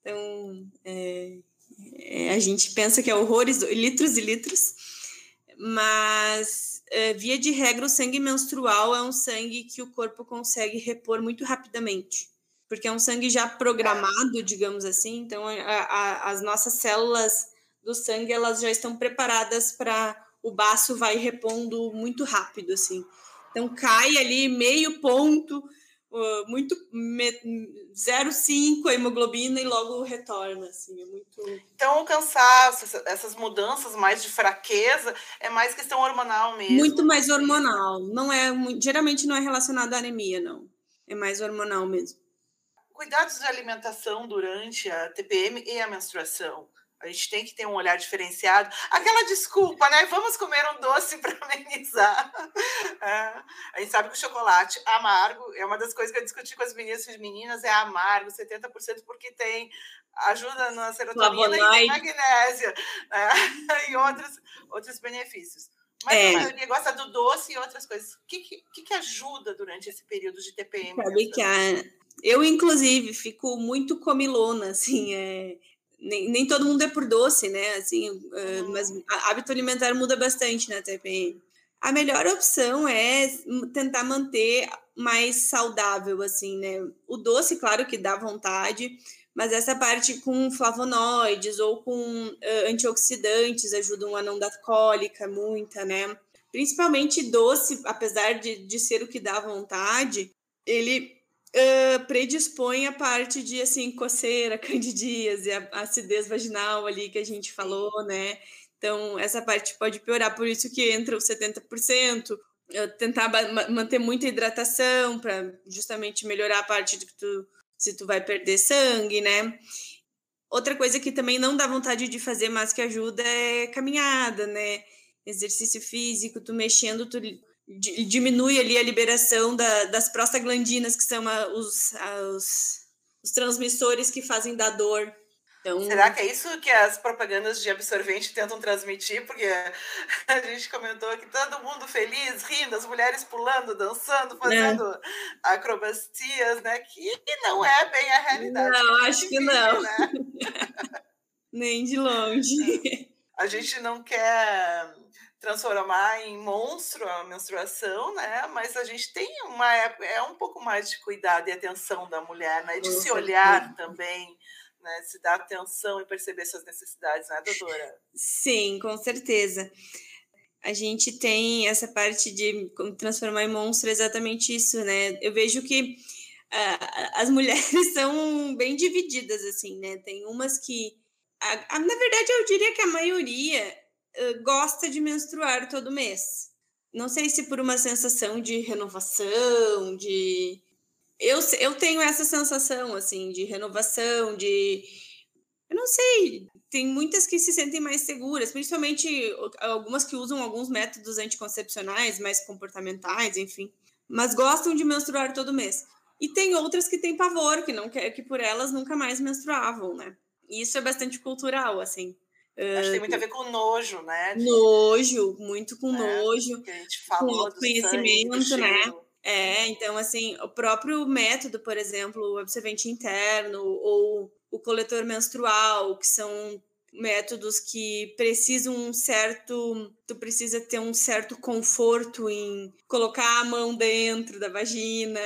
Então, é, é, a gente pensa que é horrores, litros e litros, mas é, via de regra o sangue menstrual é um sangue que o corpo consegue repor muito rapidamente. porque é um sangue já programado, digamos assim. Então, a, a, as nossas células do sangue elas já estão preparadas para o baço vai repondo muito rápido, assim. Então cai ali meio ponto, uh, muito 0,5 a hemoglobina e logo retorna, assim, é muito... Então o cansaço, essas mudanças mais de fraqueza, é mais questão hormonal mesmo? Muito mais hormonal, não é, geralmente não é relacionado à anemia, não, é mais hormonal mesmo. Cuidados de alimentação durante a TPM e a menstruação. A gente tem que ter um olhar diferenciado. Aquela desculpa, né? Vamos comer um doce para amenizar. <laughs> É. A gente sabe que o chocolate amargo é uma das coisas que eu discuti com as meninas e meninas, é amargo, 70% porque tem ajuda na serotonina e tem magnésia né? <laughs> e outros, outros benefícios. Mas é. a maioria gosta do doce e outras coisas. O que, que, que ajuda durante esse período de TPM? Sabe que a... eu, inclusive, fico muito comilona, assim, é nem, nem todo mundo é por doce, né? Assim, uh, mas hábito alimentar muda bastante na TPM. A melhor opção é tentar manter mais saudável, assim, né? O doce, claro que dá vontade, mas essa parte com flavonoides ou com uh, antioxidantes ajudam a não dar cólica muita, né? Principalmente doce, apesar de, de ser o que dá vontade, ele uh, predispõe a parte de assim coceira, <laughs> candidíase, a acidez vaginal ali que a gente falou, né? Então, essa parte pode piorar, por isso que entra os 70%, tentar manter muita hidratação para justamente melhorar a parte de que tu se tu vai perder sangue, né? Outra coisa que também não dá vontade de fazer, mas que ajuda é caminhada, né? Exercício físico, tu mexendo, tu diminui ali a liberação da, das prostaglandinas, que são a, os, os, os transmissores que fazem da dor. Então... Será que é isso que as propagandas de absorvente tentam transmitir? Porque <laughs> a gente comentou que todo mundo feliz, rindo, as mulheres pulando, dançando, fazendo é. acrobacias, né? Que não é bem a realidade. Não, acho que não. Né? <laughs> Nem de longe. A gente não quer transformar em monstro a menstruação, né? Mas a gente tem uma é um pouco mais de cuidado e atenção da mulher, né? De se olhar também, né? Se dar atenção e perceber suas necessidades, né, doutora? Sim, com certeza. A gente tem essa parte de transformar em monstro exatamente isso, né? Eu vejo que uh, as <laughs> mulheres são bem divididas, assim, né? Tem umas que. A, a, na verdade, eu diria que a maioria gosta de menstruar todo mês. Não sei se por uma sensação de renovação, de. Eu, eu tenho essa sensação, assim, de renovação, de. Eu não sei, tem muitas que se sentem mais seguras, principalmente algumas que usam alguns métodos anticoncepcionais, mais comportamentais, enfim, mas gostam de menstruar todo mês. E tem outras que têm pavor, que não quer que por elas nunca mais menstruavam, né? E isso é bastante cultural, assim. Acho que tem muito a ver com nojo, né? Nojo, muito com né? nojo. Que a gente falou com conhecimento, sangue, né? É, então, assim, o próprio método, por exemplo, o absorvente interno ou o coletor menstrual, que são métodos que precisam um certo, tu precisa ter um certo conforto em colocar a mão dentro da vagina,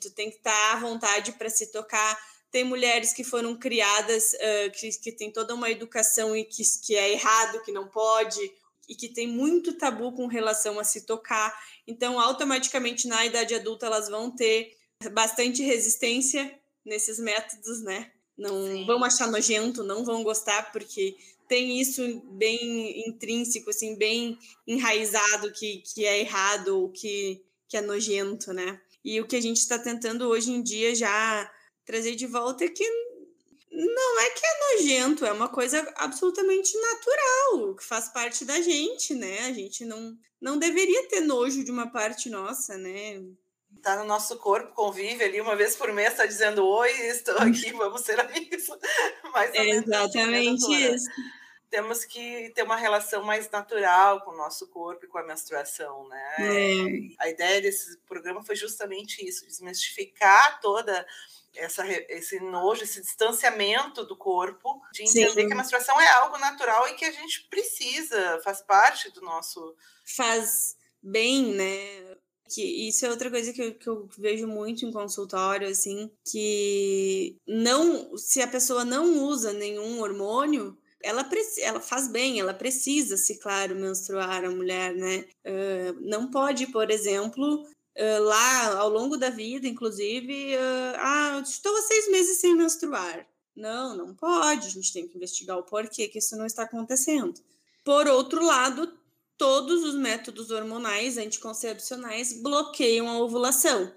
tu tem que estar à vontade para se tocar tem mulheres que foram criadas, uh, que, que tem toda uma educação e que, que é errado, que não pode, e que tem muito tabu com relação a se tocar. Então, automaticamente, na idade adulta, elas vão ter bastante resistência nesses métodos, né? Não Sim. vão achar nojento, não vão gostar, porque tem isso bem intrínseco, assim, bem enraizado que, que é errado ou que, que é nojento, né? E o que a gente está tentando hoje em dia já trazer de volta é que não é que é nojento, é uma coisa absolutamente natural, que faz parte da gente, né? A gente não, não deveria ter nojo de uma parte nossa, né? Tá no nosso corpo, convive ali uma vez por mês, tá dizendo oi, estou aqui, vamos ser amigos. <laughs> Mais é exatamente isso. Temos que ter uma relação mais natural com o nosso corpo e com a menstruação, né? É. A ideia desse programa foi justamente isso, desmistificar toda essa, esse nojo, esse distanciamento do corpo, de entender Sim. que a menstruação é algo natural e que a gente precisa, faz parte do nosso. Faz bem, né? que isso é outra coisa que eu, que eu vejo muito em consultório, assim, que não, se a pessoa não usa nenhum hormônio, ela, ela faz bem, ela precisa, se claro, menstruar a mulher, né? Uh, não pode, por exemplo, lá ao longo da vida, inclusive, uh, ah, estou há seis meses sem menstruar. Não, não pode, a gente tem que investigar o porquê que isso não está acontecendo. Por outro lado, todos os métodos hormonais anticoncepcionais bloqueiam a ovulação,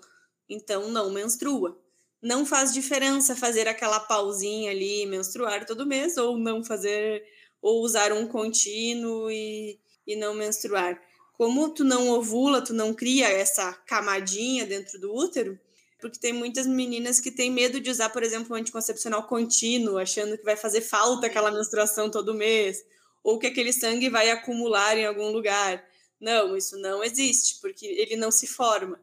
então não menstrua. Não faz diferença fazer aquela pausinha ali, menstruar todo mês, ou não fazer, ou usar um contínuo e, e não menstruar. Como tu não ovula, tu não cria essa camadinha dentro do útero, porque tem muitas meninas que têm medo de usar, por exemplo, um anticoncepcional contínuo, achando que vai fazer falta aquela menstruação todo mês, ou que aquele sangue vai acumular em algum lugar. Não, isso não existe, porque ele não se forma,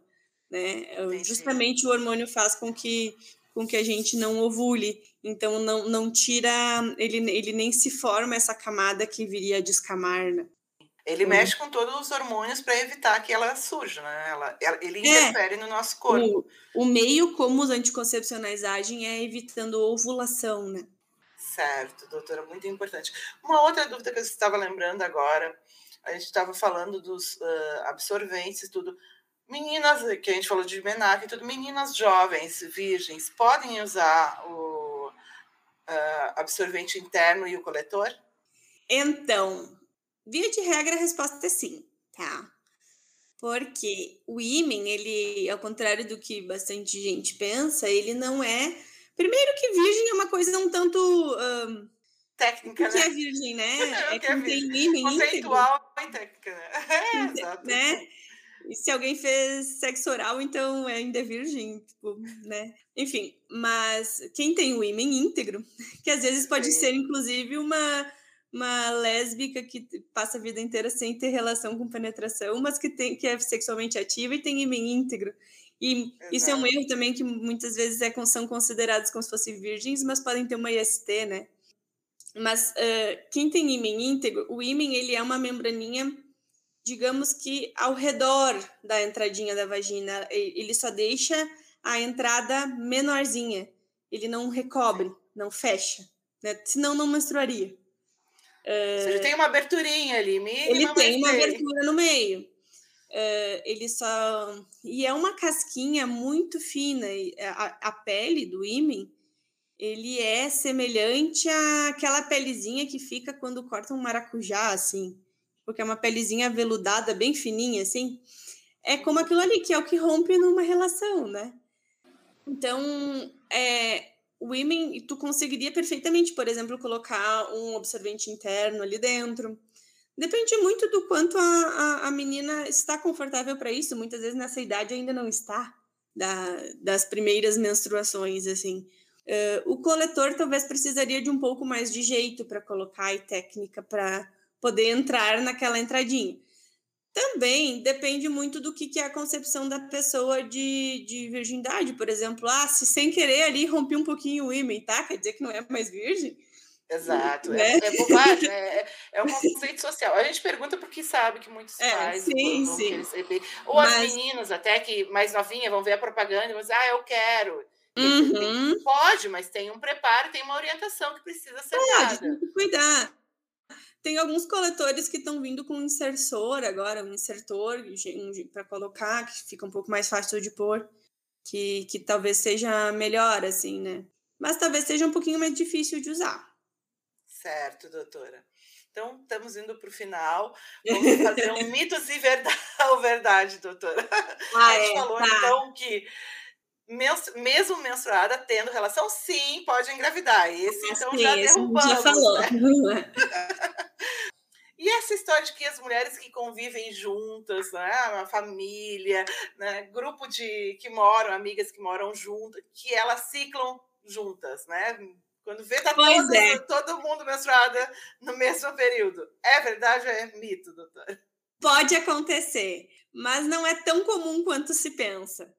né? Entendi. Justamente o hormônio faz com que com que a gente não ovule, então não, não tira, ele, ele nem se forma essa camada que viria a descamar, né? Ele hum. mexe com todos os hormônios para evitar que ela surja, né? Ela, ele é. interfere é, no nosso corpo. O, o meio como os anticoncepcionais agem é evitando ovulação, né? Certo, doutora, muito importante. Uma outra dúvida que eu estava lembrando agora, a gente estava falando dos uh, absorventes e tudo. Meninas, que a gente falou de MENAC e tudo, meninas jovens, virgens, podem usar o uh, absorvente interno e o coletor? Então, via de regra, a resposta é sim, tá? Porque o ímen, ele, ao contrário do que bastante gente pensa, ele não é Primeiro que virgem é uma coisa um tanto. Um, técnica, o que né? é virgem, né? <laughs> é, é quem tem ímã Conceitual e técnica, né? <laughs> É, exato. Né? E se alguém fez sexo oral, então ainda é virgem, tipo, né? Enfim, mas quem tem o ímã íntegro, <laughs> que às vezes pode Sim. ser, inclusive, uma, uma lésbica que passa a vida inteira sem ter relação com penetração, mas que, tem, que é sexualmente ativa e tem ímã íntegro. E Exato. isso é um erro também que muitas vezes é, são considerados como se fossem virgens, mas podem ter uma IST, né? Mas uh, quem tem ímen íntegro, o ímen ele é uma membraninha, digamos que ao redor da entradinha da vagina, ele só deixa a entrada menorzinha, ele não recobre, não fecha, né? senão não menstruaria. Ou seja, tem uma aberturinha ali, mínima, Ele tem uma abertura no meio. Uh, ele só. E é uma casquinha muito fina. A, a pele do ímen ele é semelhante àquela pelezinha que fica quando corta um maracujá, assim. Porque é uma pelezinha veludada, bem fininha, assim. É como aquilo ali, que é o que rompe numa relação, né? Então, é, o ímen, tu conseguiria perfeitamente, por exemplo, colocar um absorvente interno ali dentro Depende muito do quanto a, a, a menina está confortável para isso. Muitas vezes nessa idade ainda não está, da, das primeiras menstruações, assim. Uh, o coletor talvez precisaria de um pouco mais de jeito para colocar e técnica para poder entrar naquela entradinha. Também depende muito do que, que é a concepção da pessoa de, de virgindade. Por exemplo, ah, se sem querer ali rompi um pouquinho o ímã, tá? Quer dizer que não é mais virgem? Exato, né? é, <laughs> é bobagem, é, é um conceito social. A gente pergunta porque sabe que muitos é, pais sim, vão sim. receber. Ou Mas... as meninas até que mais novinhas vão ver a propaganda e vão dizer, ah, eu quero. Uhum. Pode, mas tem um preparo, tem uma orientação que precisa ser Pode, dada. Tem que cuidar. Tem alguns coletores que estão vindo com um insersor agora, um insertor para colocar, que fica um pouco mais fácil de pôr, que, que talvez seja melhor, assim, né? Mas talvez seja um pouquinho mais difícil de usar. Certo, doutora. Então, estamos indo para o final. Vamos fazer um <laughs> mitos e verdade, <laughs> verdade doutora. Ah, a gente é, falou, tá. então, que mesmo menstruada, tendo relação, sim, pode engravidar. Esse, ah, então, sim, já derrubamos. Já falou. Né? <laughs> E essa história de que as mulheres que convivem juntas, né, uma família, né, grupo de que moram, amigas que moram juntas, que elas ciclam juntas, né? Quando vê, tá todo, é. todo mundo menstruada no mesmo período. É verdade ou é mito, doutora? Pode acontecer, mas não é tão comum quanto se pensa.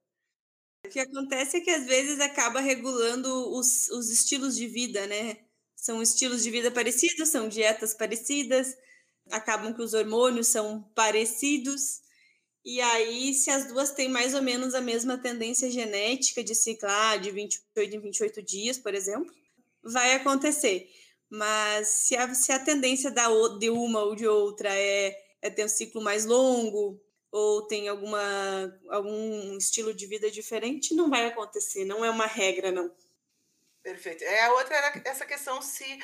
O que acontece é que às vezes acaba regulando os, os estilos de vida, né? São estilos de vida parecidos, são dietas parecidas, acabam que os hormônios são parecidos. E aí, se as duas têm mais ou menos a mesma tendência genética de ciclar de 28 em 28 dias, por exemplo, vai acontecer. Mas se a, se a tendência da, de uma ou de outra é, é ter um ciclo mais longo, ou tem alguma, algum estilo de vida diferente, não vai acontecer, não é uma regra, não. Perfeito. É, a outra era essa questão se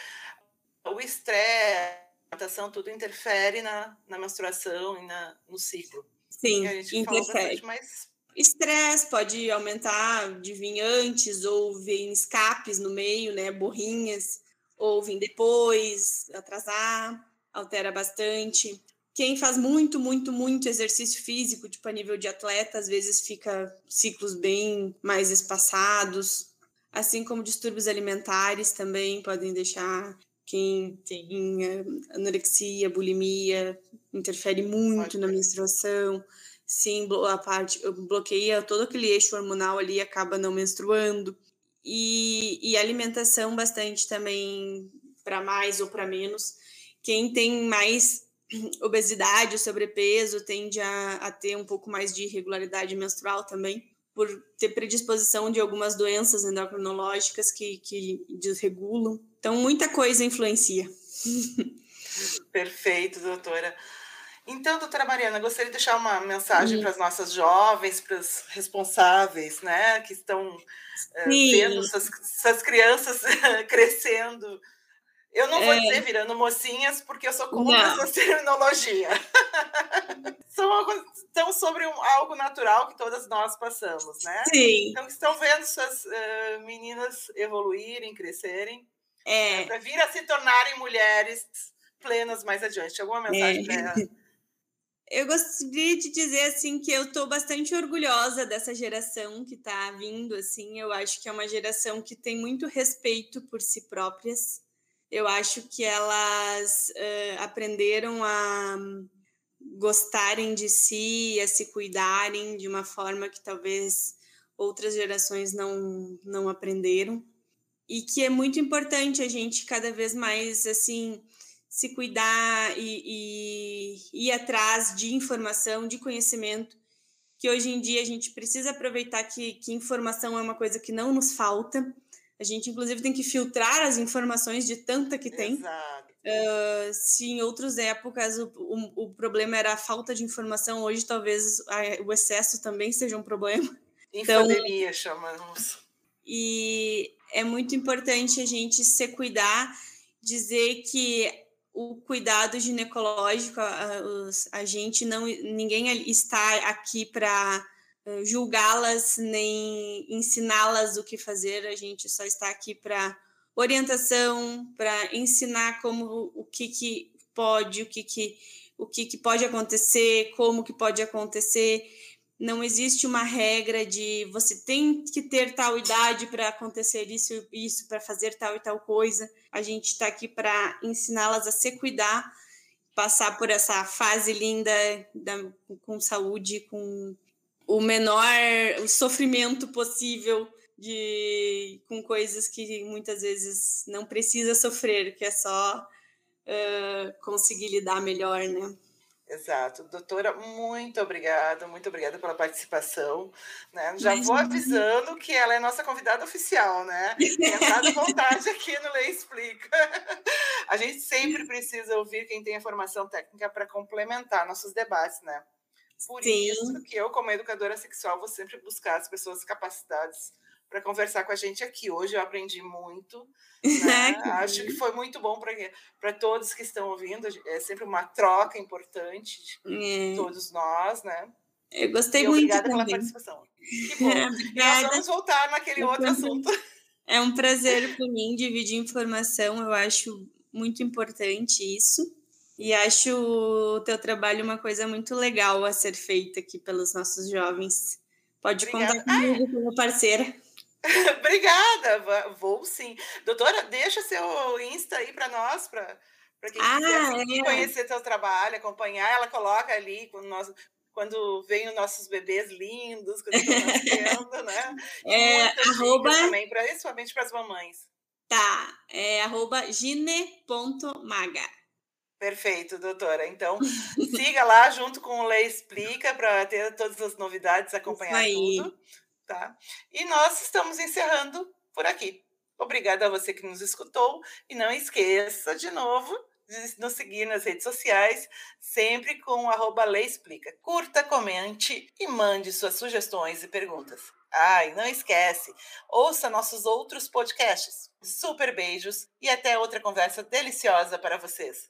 o estresse, a alimentação, tudo interfere na, na menstruação e na, no ciclo. Sim, interfere. Mas... Estresse pode aumentar de vir antes ou vir escapes no meio, né? Borrinhas, ou vir depois, atrasar, altera bastante. Quem faz muito, muito, muito exercício físico, tipo a nível de atleta, às vezes fica ciclos bem mais espaçados, assim como distúrbios alimentares também podem deixar quem tem eh, anorexia, bulimia, interfere muito na menstruação. Sim, a parte bloqueia todo aquele eixo hormonal ali acaba não menstruando. E, e alimentação bastante também para mais ou para menos. Quem tem mais <clears throat> obesidade, sobrepeso, tende a, a ter um pouco mais de irregularidade menstrual também, por ter predisposição de algumas doenças endocrinológicas que, que desregulam. Então, muita coisa influencia. <laughs> Perfeito, doutora. Então, doutora Mariana, gostaria de deixar uma mensagem para as nossas jovens, para os responsáveis, né, que estão uh, vendo suas crianças <laughs> crescendo eu não vou é... dizer virando mocinhas, porque eu sou contra não. essa <laughs> terminologia. São, são sobre um, algo natural que todas nós passamos, né? Sim. Então, estão vendo suas uh, meninas evoluírem, crescerem, é. né, para vir a se tornarem mulheres plenas mais adiante. Alguma mensagem é. para <laughs> Eu gostaria de dizer assim que eu estou bastante orgulhosa dessa geração que está vindo. Assim, eu acho que é uma geração que tem muito respeito por si próprias eu acho que elas uh, aprenderam a gostarem de si, a se cuidarem de uma forma que talvez outras gerações não, não aprenderam. E que é muito importante a gente cada vez mais assim se cuidar e, e ir atrás de informação, de conhecimento, que hoje em dia a gente precisa aproveitar que, que informação é uma coisa que não nos falta a gente, inclusive, tem que filtrar as informações de tanta que tem. Exato. Uh, se em outras épocas o, o, o, problema era a falta de informação, hoje talvez a, o excesso também seja um problema. Infodemia, então, chamamos. E é muito importante a gente se cuidar, dizer que o cuidado ginecológico, a, a gente não, ninguém está aqui para julgá-las nem ensiná-las o que fazer. A gente só está aqui para orientação, para ensinar como o que, que pode, o que, que o que, que pode acontecer, como que pode acontecer. Não existe uma regra de você tem que ter tal idade para acontecer isso isso para fazer tal e tal coisa. A gente está aqui para ensiná-las a se cuidar, passar por essa fase linda da, com saúde, com o menor sofrimento possível de com coisas que muitas vezes não precisa sofrer, que é só uh, conseguir lidar melhor, né? Exato. Doutora, muito obrigada, muito obrigada pela participação. Né? Já Mas, vou avisando que ela é nossa convidada oficial, né? Entrada vontade aqui no Lei Explica. A gente sempre <laughs> precisa ouvir quem tem a formação técnica para complementar nossos debates, né? Por Sim. isso que eu, como educadora sexual, vou sempre buscar as pessoas capacitadas para conversar com a gente aqui. Hoje eu aprendi muito. <laughs> Né? Acho que foi muito bom para todos que estão ouvindo. É sempre uma troca importante de é. todos nós, né? Eu gostei e muito. Obrigada também. pela participação. <laughs> Que bom. Nós vamos voltar naquele é outro assunto. É um prazer para mim dividir informação. Eu acho muito importante isso. E acho o teu trabalho uma coisa muito legal a ser feita aqui pelos nossos jovens. Pode Obrigada. contar comigo como parceira. <laughs> Obrigada, vou sim. Doutora, deixa seu Insta aí para nós, para quem ah, quiser é. conhecer seu trabalho, acompanhar. Ela coloca ali quando vem os nossos bebês lindos, quando estão nascendo, né? <laughs> É, arroba... também, principalmente para as mamães. Tá, é arroba gine.maga. Perfeito, doutora. Então, <laughs> siga lá junto com o Lei Explica para ter todas as novidades, acompanhar tudo. Tá? E nós estamos encerrando por aqui. Obrigada a você que nos escutou e não esqueça de novo de nos seguir nas redes sociais, sempre com arroba Lei Explica. Curta, comente e mande suas sugestões e perguntas. Ai, não esquece, ouça nossos outros podcasts. Super beijos e até outra conversa deliciosa para vocês.